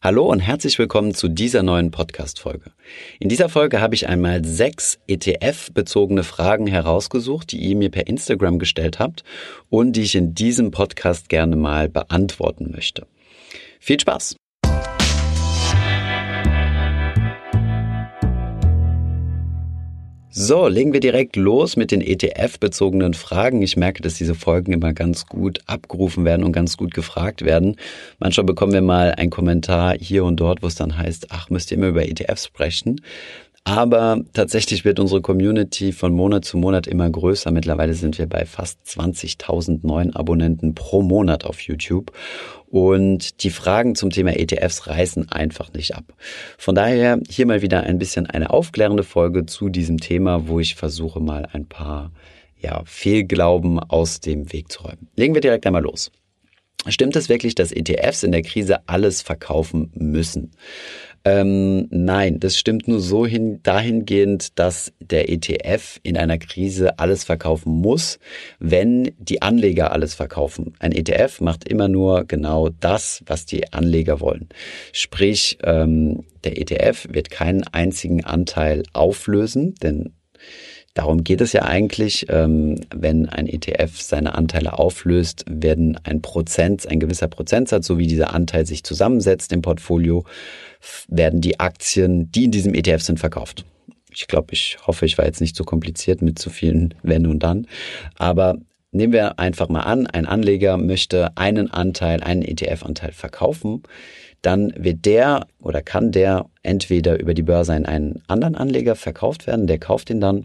Hallo und herzlich willkommen zu dieser neuen Podcast-Folge. In dieser Folge habe ich einmal sechs ETF-bezogene Fragen herausgesucht, die ihr mir per Instagram gestellt habt und die ich in diesem Podcast gerne mal beantworten möchte. Viel Spaß! So, legen wir direkt los mit den ETF-bezogenen Fragen. Ich merke, dass diese Folgen immer ganz gut abgerufen werden und ganz gut gefragt werden. Manchmal bekommen wir mal einen Kommentar hier und dort, wo es dann heißt, ach, müsst ihr immer über ETFs sprechen. Aber tatsächlich wird unsere Community von Monat zu Monat immer größer. Mittlerweile sind wir bei fast 20.000 neuen Abonnenten pro Monat auf YouTube. Und die Fragen zum Thema ETFs reißen einfach nicht ab. Von daher hier mal wieder ein bisschen eine aufklärende Folge zu diesem Thema, wo ich versuche mal ein paar ja, Fehlglauben aus dem Weg zu räumen. Legen wir direkt einmal los. Stimmt es wirklich, dass ETFs in der Krise alles verkaufen müssen? Ähm, nein, das stimmt nur so hin, dahingehend, dass der ETF in einer Krise alles verkaufen muss, wenn die Anleger alles verkaufen. Ein ETF macht immer nur genau das, was die Anleger wollen. Sprich, ähm, der ETF wird keinen einzigen Anteil auflösen, denn Darum geht es ja eigentlich, ähm, wenn ein ETF seine Anteile auflöst, werden ein Prozent, ein gewisser Prozentsatz, so wie dieser Anteil sich zusammensetzt im Portfolio, werden die Aktien, die in diesem ETF sind, verkauft. Ich glaube, ich hoffe, ich war jetzt nicht so kompliziert mit zu vielen Wenn und Dann. Aber nehmen wir einfach mal an, ein Anleger möchte einen Anteil, einen ETF-Anteil verkaufen dann wird der oder kann der entweder über die Börse an einen anderen Anleger verkauft werden, der kauft ihn dann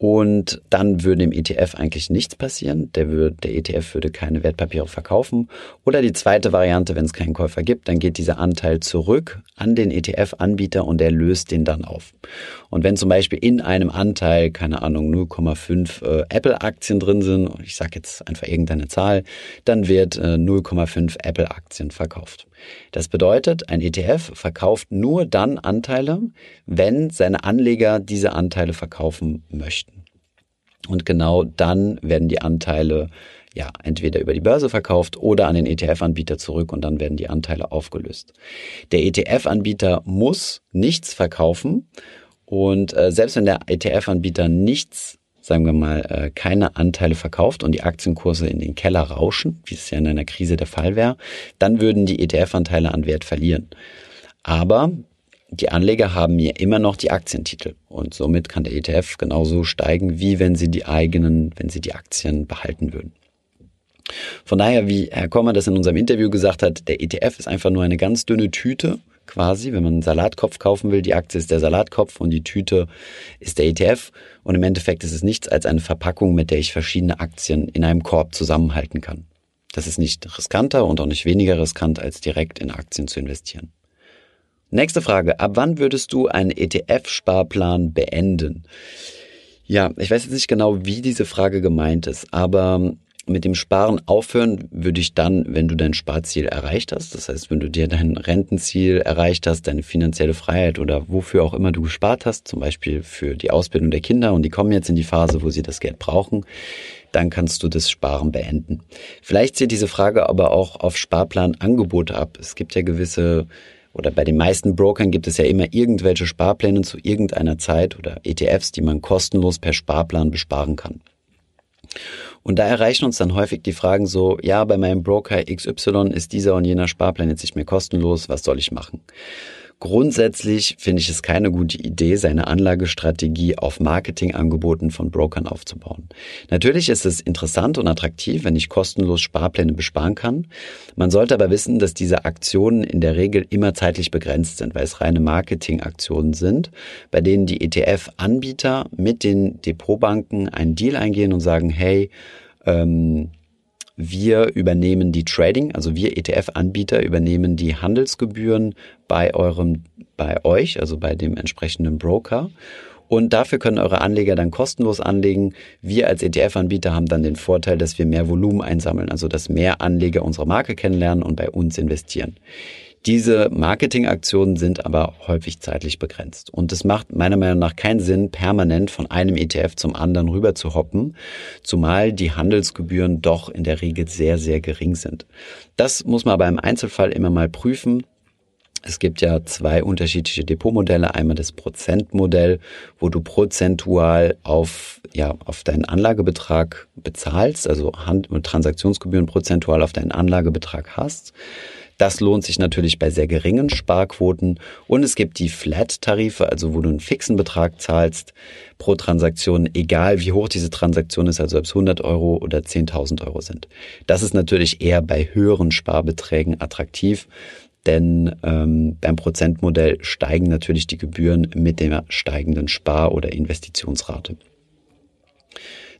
und dann würde im ETF eigentlich nichts passieren. Der, würde, der ETF würde keine Wertpapiere verkaufen. Oder die zweite Variante, wenn es keinen Käufer gibt, dann geht dieser Anteil zurück an den ETF-Anbieter und der löst den dann auf. Und wenn zum Beispiel in einem Anteil, keine Ahnung, 0,5 äh, Apple-Aktien drin sind, ich sage jetzt einfach irgendeine Zahl, dann wird äh, 0,5 Apple-Aktien verkauft. Das bedeutet, ein ETF verkauft nur dann Anteile, wenn seine Anleger diese Anteile verkaufen möchten. Und genau dann werden die Anteile ja entweder über die Börse verkauft oder an den ETF-Anbieter zurück und dann werden die Anteile aufgelöst. Der ETF-Anbieter muss nichts verkaufen und äh, selbst wenn der ETF-Anbieter nichts sagen wir mal, äh, keine Anteile verkauft und die Aktienkurse in den Keller rauschen, wie es ja in einer Krise der Fall wäre, dann würden die ETF-Anteile an Wert verlieren. Aber die Anleger haben hier immer noch die Aktientitel und somit kann der ETF genauso steigen, wie wenn sie die eigenen, wenn sie die Aktien behalten würden. Von daher, wie Herr Kommer das in unserem Interview gesagt hat, der ETF ist einfach nur eine ganz dünne Tüte quasi, wenn man einen Salatkopf kaufen will. Die Aktie ist der Salatkopf und die Tüte ist der ETF. Und im Endeffekt ist es nichts als eine Verpackung, mit der ich verschiedene Aktien in einem Korb zusammenhalten kann. Das ist nicht riskanter und auch nicht weniger riskant, als direkt in Aktien zu investieren. Nächste Frage. Ab wann würdest du einen ETF-Sparplan beenden? Ja, ich weiß jetzt nicht genau, wie diese Frage gemeint ist, aber mit dem Sparen aufhören würde ich dann, wenn du dein Sparziel erreicht hast. Das heißt, wenn du dir dein Rentenziel erreicht hast, deine finanzielle Freiheit oder wofür auch immer du gespart hast, zum Beispiel für die Ausbildung der Kinder und die kommen jetzt in die Phase, wo sie das Geld brauchen, dann kannst du das Sparen beenden. Vielleicht zählt diese Frage aber auch auf Sparplanangebote ab. Es gibt ja gewisse oder bei den meisten Brokern gibt es ja immer irgendwelche Sparpläne zu irgendeiner Zeit oder ETFs, die man kostenlos per Sparplan besparen kann. Und da erreichen uns dann häufig die Fragen so, ja, bei meinem Broker XY ist dieser und jener Sparplan jetzt nicht mehr kostenlos, was soll ich machen? Grundsätzlich finde ich es keine gute Idee, seine Anlagestrategie auf Marketingangeboten von Brokern aufzubauen. Natürlich ist es interessant und attraktiv, wenn ich kostenlos Sparpläne besparen kann. Man sollte aber wissen, dass diese Aktionen in der Regel immer zeitlich begrenzt sind, weil es reine Marketingaktionen sind, bei denen die ETF-Anbieter mit den Depotbanken einen Deal eingehen und sagen, hey, ähm, wir übernehmen die Trading, also wir ETF-Anbieter übernehmen die Handelsgebühren bei eurem, bei euch, also bei dem entsprechenden Broker. Und dafür können eure Anleger dann kostenlos anlegen. Wir als ETF-Anbieter haben dann den Vorteil, dass wir mehr Volumen einsammeln, also dass mehr Anleger unsere Marke kennenlernen und bei uns investieren. Diese Marketingaktionen sind aber häufig zeitlich begrenzt. Und es macht meiner Meinung nach keinen Sinn, permanent von einem ETF zum anderen rüber zu hoppen, zumal die Handelsgebühren doch in der Regel sehr, sehr gering sind. Das muss man aber im Einzelfall immer mal prüfen. Es gibt ja zwei unterschiedliche Depotmodelle. Einmal das Prozentmodell, wo du prozentual auf, ja, auf deinen Anlagebetrag bezahlst, also Hand- und Transaktionsgebühren prozentual auf deinen Anlagebetrag hast. Das lohnt sich natürlich bei sehr geringen Sparquoten. Und es gibt die Flat-Tarife, also wo du einen fixen Betrag zahlst pro Transaktion, egal wie hoch diese Transaktion ist, also ob es 100 Euro oder 10.000 Euro sind. Das ist natürlich eher bei höheren Sparbeträgen attraktiv, denn ähm, beim Prozentmodell steigen natürlich die Gebühren mit der steigenden Spar- oder Investitionsrate.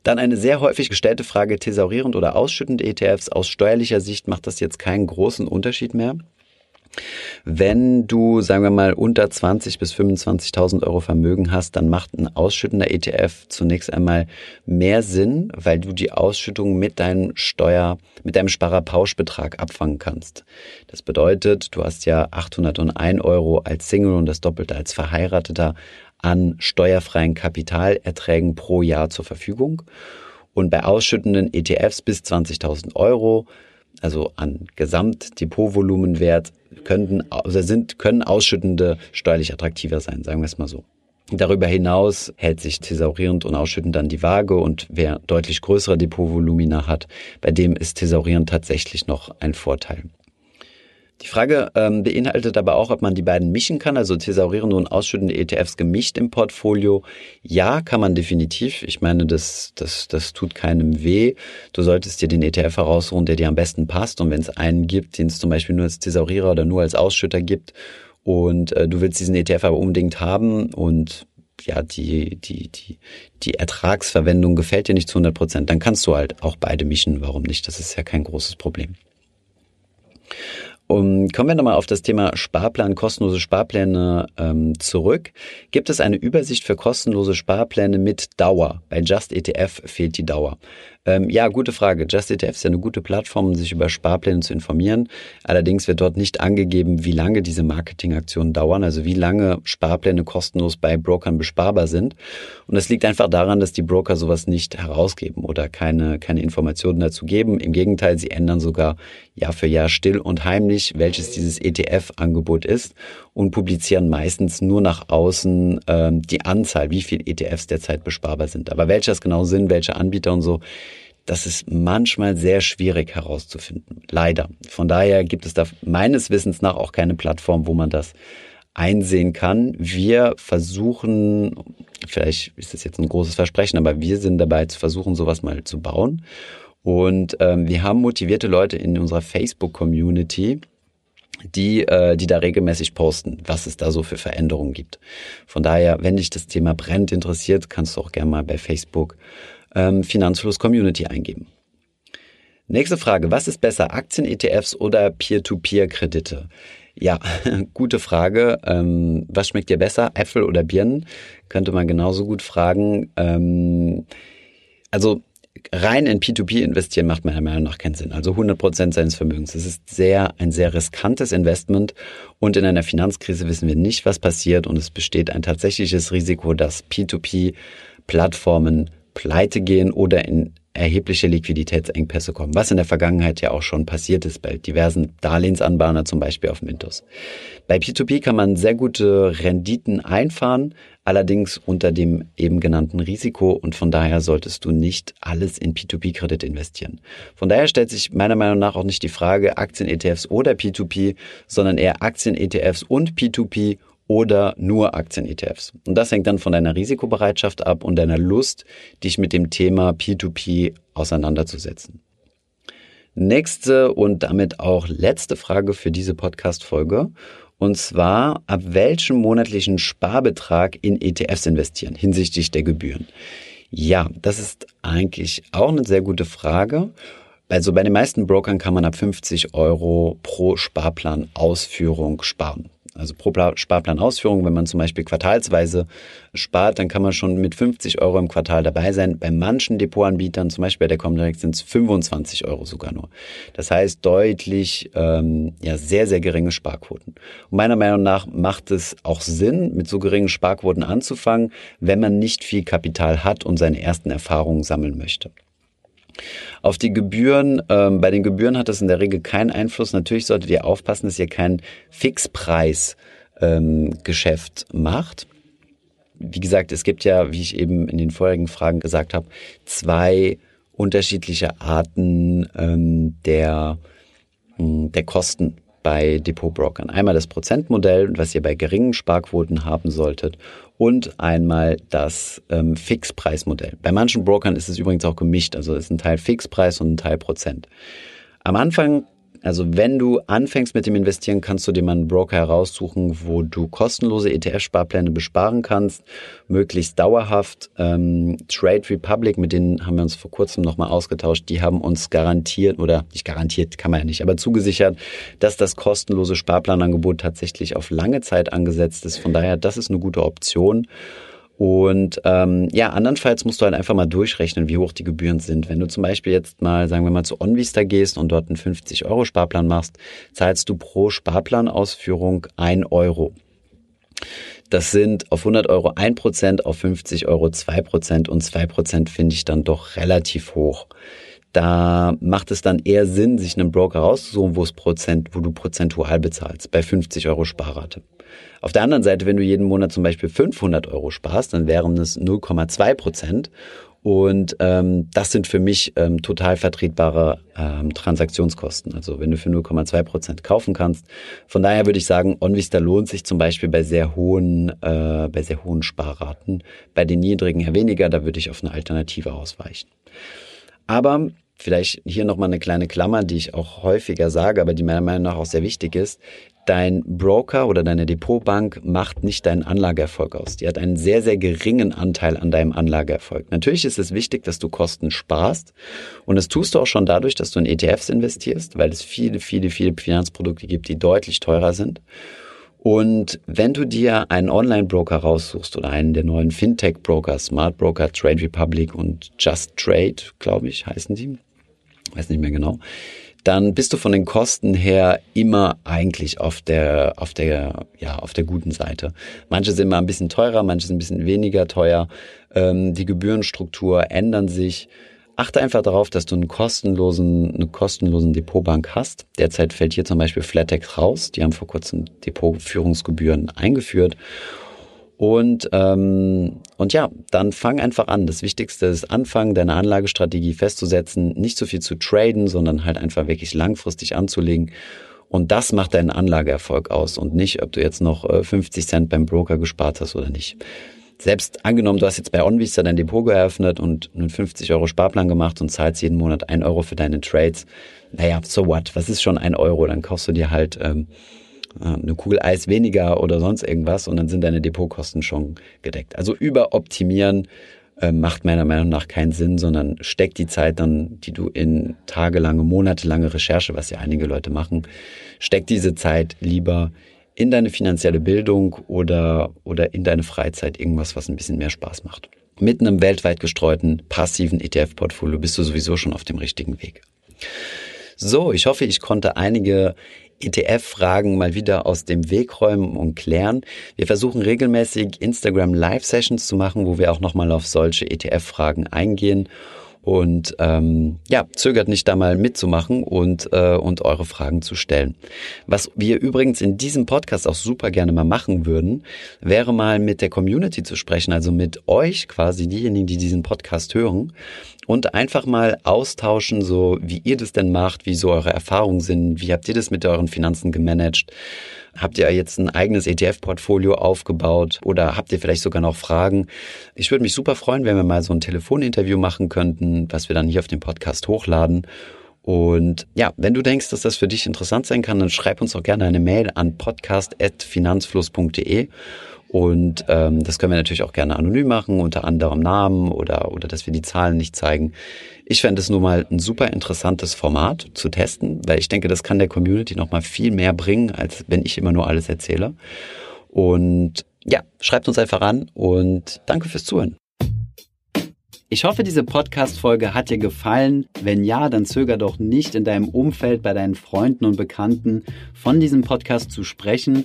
Dann eine sehr häufig gestellte Frage, thesaurierend oder ausschüttend ETFs. Aus steuerlicher Sicht macht das jetzt keinen großen Unterschied mehr. Wenn du, sagen wir mal, unter 20.000 bis 25.000 Euro Vermögen hast, dann macht ein ausschüttender ETF zunächst einmal mehr Sinn, weil du die Ausschüttung mit deinem Steuer, mit deinem Sparerpauschbetrag abfangen kannst. Das bedeutet, du hast ja 801 Euro als Single und das Doppelte als Verheirateter an steuerfreien Kapitalerträgen pro Jahr zur Verfügung. Und bei ausschüttenden ETFs bis 20.000 Euro, also an Gesamtdepotvolumenwert, könnten, also sind, können ausschüttende steuerlich attraktiver sein, sagen wir es mal so. Darüber hinaus hält sich thesaurierend und ausschüttend dann die Waage und wer deutlich größere Depotvolumina hat, bei dem ist thesaurierend tatsächlich noch ein Vorteil. Die Frage ähm, beinhaltet aber auch, ob man die beiden mischen kann, also thesaurierende und ausschüttende ETFs gemischt im Portfolio. Ja, kann man definitiv. Ich meine, das, das, das tut keinem weh. Du solltest dir den ETF heraussuchen, der dir am besten passt. Und wenn es einen gibt, den es zum Beispiel nur als Thesaurierer oder nur als Ausschütter gibt und äh, du willst diesen ETF aber unbedingt haben und ja, die, die, die, die Ertragsverwendung gefällt dir nicht zu 100 Prozent, dann kannst du halt auch beide mischen. Warum nicht? Das ist ja kein großes Problem. Um, kommen wir nochmal auf das Thema Sparplan, kostenlose Sparpläne ähm, zurück. Gibt es eine Übersicht für kostenlose Sparpläne mit Dauer? Bei Just ETF fehlt die Dauer. Ähm, ja, gute Frage. Just ETF ist ja eine gute Plattform, um sich über Sparpläne zu informieren. Allerdings wird dort nicht angegeben, wie lange diese Marketingaktionen dauern, also wie lange Sparpläne kostenlos bei Brokern besparbar sind. Und das liegt einfach daran, dass die Broker sowas nicht herausgeben oder keine, keine Informationen dazu geben. Im Gegenteil, sie ändern sogar Jahr für Jahr still und heimlich, welches dieses ETF-Angebot ist und publizieren meistens nur nach außen ähm, die Anzahl, wie viele ETFs derzeit besparbar sind. Aber welche das genau sind, welche Anbieter und so, das ist manchmal sehr schwierig herauszufinden. Leider. Von daher gibt es da meines Wissens nach auch keine Plattform, wo man das einsehen kann. Wir versuchen, vielleicht ist das jetzt ein großes Versprechen, aber wir sind dabei zu versuchen, sowas mal zu bauen. Und ähm, wir haben motivierte Leute in unserer Facebook-Community, die, äh, die da regelmäßig posten, was es da so für Veränderungen gibt. Von daher, wenn dich das Thema brennt interessiert, kannst du auch gerne mal bei Facebook ähm, Finanzfluss Community eingeben. Nächste Frage. Was ist besser, Aktien-ETFs oder Peer-to-Peer-Kredite? Ja, gute Frage. Ähm, was schmeckt dir besser, Äpfel oder Birnen? Könnte man genauso gut fragen. Ähm, also rein in P2P investieren macht meiner Meinung nach keinen Sinn. Also 100 Prozent seines Vermögens. Das ist sehr, ein sehr riskantes Investment. Und in einer Finanzkrise wissen wir nicht, was passiert. Und es besteht ein tatsächliches Risiko, dass P2P Plattformen pleite gehen oder in erhebliche Liquiditätsengpässe kommen, was in der Vergangenheit ja auch schon passiert ist bei diversen Darlehensanbahner, zum Beispiel auf Mintos. Bei P2P kann man sehr gute Renditen einfahren, allerdings unter dem eben genannten Risiko und von daher solltest du nicht alles in P2P-Kredit investieren. Von daher stellt sich meiner Meinung nach auch nicht die Frage Aktien-ETFs oder P2P, sondern eher Aktien-ETFs und P2P oder nur Aktien-ETFs. Und das hängt dann von deiner Risikobereitschaft ab und deiner Lust, dich mit dem Thema P2P auseinanderzusetzen. Nächste und damit auch letzte Frage für diese Podcast-Folge. Und zwar, ab welchem monatlichen Sparbetrag in ETFs investieren hinsichtlich der Gebühren? Ja, das ist eigentlich auch eine sehr gute Frage. Also bei den meisten Brokern kann man ab 50 Euro pro Sparplan-Ausführung sparen also pro Sparplanausführung, wenn man zum Beispiel quartalsweise spart, dann kann man schon mit 50 Euro im Quartal dabei sein. Bei manchen Depotanbietern, zum Beispiel bei der Comdirect, sind es 25 Euro sogar nur. Das heißt deutlich, ähm, ja, sehr, sehr geringe Sparquoten. Und meiner Meinung nach macht es auch Sinn, mit so geringen Sparquoten anzufangen, wenn man nicht viel Kapital hat und seine ersten Erfahrungen sammeln möchte. Auf die Gebühren, ähm, bei den Gebühren hat das in der Regel keinen Einfluss. Natürlich solltet ihr aufpassen, dass ihr kein Fixpreis-Geschäft ähm, macht. Wie gesagt, es gibt ja, wie ich eben in den vorherigen Fragen gesagt habe, zwei unterschiedliche Arten ähm, der, hm, der Kosten bei Depotbrokern. Einmal das Prozentmodell, was ihr bei geringen Sparquoten haben solltet, und einmal das ähm, Fixpreismodell. Bei manchen Brokern ist es übrigens auch gemischt, also es ist ein Teil Fixpreis und ein Teil Prozent. Am Anfang also wenn du anfängst mit dem Investieren, kannst du dir mal einen Broker heraussuchen, wo du kostenlose ETF-Sparpläne besparen kannst, möglichst dauerhaft. Ähm, Trade Republic, mit denen haben wir uns vor kurzem nochmal ausgetauscht, die haben uns garantiert, oder nicht garantiert, kann man ja nicht, aber zugesichert, dass das kostenlose Sparplanangebot tatsächlich auf lange Zeit angesetzt ist. Von daher, das ist eine gute Option. Und ähm, ja, andernfalls musst du halt einfach mal durchrechnen, wie hoch die Gebühren sind. Wenn du zum Beispiel jetzt mal, sagen wir mal, zu OnVista gehst und dort einen 50-Euro-Sparplan machst, zahlst du pro Sparplanausführung 1 Euro. Das sind auf 100 Euro 1%, auf 50 Euro 2% und 2% finde ich dann doch relativ hoch. Da macht es dann eher Sinn, sich einen Broker rauszusuchen, wo es Prozent, wo du prozentual bezahlst, bei 50 Euro Sparrate. Auf der anderen Seite, wenn du jeden Monat zum Beispiel 500 Euro sparst, dann wären es 0,2 Prozent. Und ähm, das sind für mich ähm, total vertretbare ähm, Transaktionskosten. Also wenn du für 0,2 Prozent kaufen kannst. Von daher würde ich sagen, OnVista lohnt sich zum Beispiel bei sehr hohen, äh, bei sehr hohen Sparraten. Bei den niedrigen eher weniger. Da würde ich auf eine Alternative ausweichen. Aber vielleicht hier nochmal eine kleine Klammer, die ich auch häufiger sage, aber die meiner Meinung nach auch sehr wichtig ist dein Broker oder deine Depotbank macht nicht deinen Anlageerfolg aus. Die hat einen sehr, sehr geringen Anteil an deinem Anlageerfolg. Natürlich ist es wichtig, dass du Kosten sparst. Und das tust du auch schon dadurch, dass du in ETFs investierst, weil es viele, viele, viele Finanzprodukte gibt, die deutlich teurer sind. Und wenn du dir einen Online-Broker raussuchst oder einen der neuen Fintech-Broker, Smart Broker, Trade Republic und Just Trade, glaube ich, heißen die, weiß nicht mehr genau, dann bist du von den Kosten her immer eigentlich auf der, auf der, ja, auf der guten Seite. Manche sind mal ein bisschen teurer, manche sind ein bisschen weniger teuer. Ähm, die Gebührenstruktur ändern sich. Achte einfach darauf, dass du einen kostenlosen, eine kostenlosen Depotbank hast. Derzeit fällt hier zum Beispiel Flatex raus. Die haben vor kurzem Depotführungsgebühren eingeführt. Und, ähm, und ja, dann fang einfach an. Das Wichtigste ist anfangen, deine Anlagestrategie festzusetzen, nicht so viel zu traden, sondern halt einfach wirklich langfristig anzulegen. Und das macht deinen Anlageerfolg aus und nicht, ob du jetzt noch 50 äh, Cent beim Broker gespart hast oder nicht. Selbst angenommen, du hast jetzt bei OnVista dein Depot geöffnet und einen 50 Euro Sparplan gemacht und zahlst jeden Monat ein Euro für deine Trades. Naja, so what? Was ist schon ein Euro? Dann kaufst du dir halt ähm, eine Kugel Eis weniger oder sonst irgendwas und dann sind deine Depotkosten schon gedeckt. Also überoptimieren äh, macht meiner Meinung nach keinen Sinn, sondern steckt die Zeit dann, die du in tagelange, monatelange Recherche, was ja einige Leute machen, steckt diese Zeit lieber in deine finanzielle Bildung oder, oder in deine Freizeit irgendwas, was ein bisschen mehr Spaß macht. Mit einem weltweit gestreuten passiven ETF-Portfolio bist du sowieso schon auf dem richtigen Weg. So, ich hoffe, ich konnte einige ETF-Fragen mal wieder aus dem Weg räumen und klären. Wir versuchen regelmäßig Instagram Live-Sessions zu machen, wo wir auch nochmal auf solche ETF-Fragen eingehen. Und ähm, ja, zögert nicht da mal mitzumachen und, äh, und eure Fragen zu stellen. Was wir übrigens in diesem Podcast auch super gerne mal machen würden, wäre mal mit der Community zu sprechen, also mit euch quasi, diejenigen, die diesen Podcast hören und einfach mal austauschen, so wie ihr das denn macht, wie so eure Erfahrungen sind, wie habt ihr das mit euren Finanzen gemanagt? Habt ihr jetzt ein eigenes ETF-Portfolio aufgebaut oder habt ihr vielleicht sogar noch Fragen? Ich würde mich super freuen, wenn wir mal so ein Telefoninterview machen könnten, was wir dann hier auf dem Podcast hochladen. Und ja, wenn du denkst, dass das für dich interessant sein kann, dann schreib uns auch gerne eine Mail an podcast.finanzfluss.de und ähm, das können wir natürlich auch gerne anonym machen, unter anderem Namen oder, oder dass wir die Zahlen nicht zeigen. Ich fände es nur mal ein super interessantes Format zu testen, weil ich denke, das kann der Community nochmal viel mehr bringen, als wenn ich immer nur alles erzähle. Und ja, schreibt uns einfach an und danke fürs Zuhören. Ich hoffe, diese Podcast-Folge hat dir gefallen. Wenn ja, dann zöger doch nicht in deinem Umfeld, bei deinen Freunden und Bekannten von diesem Podcast zu sprechen